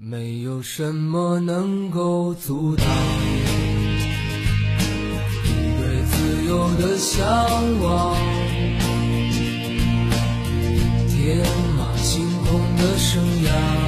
没有什么能够阻挡。你对自由的向往天马行空的生涯。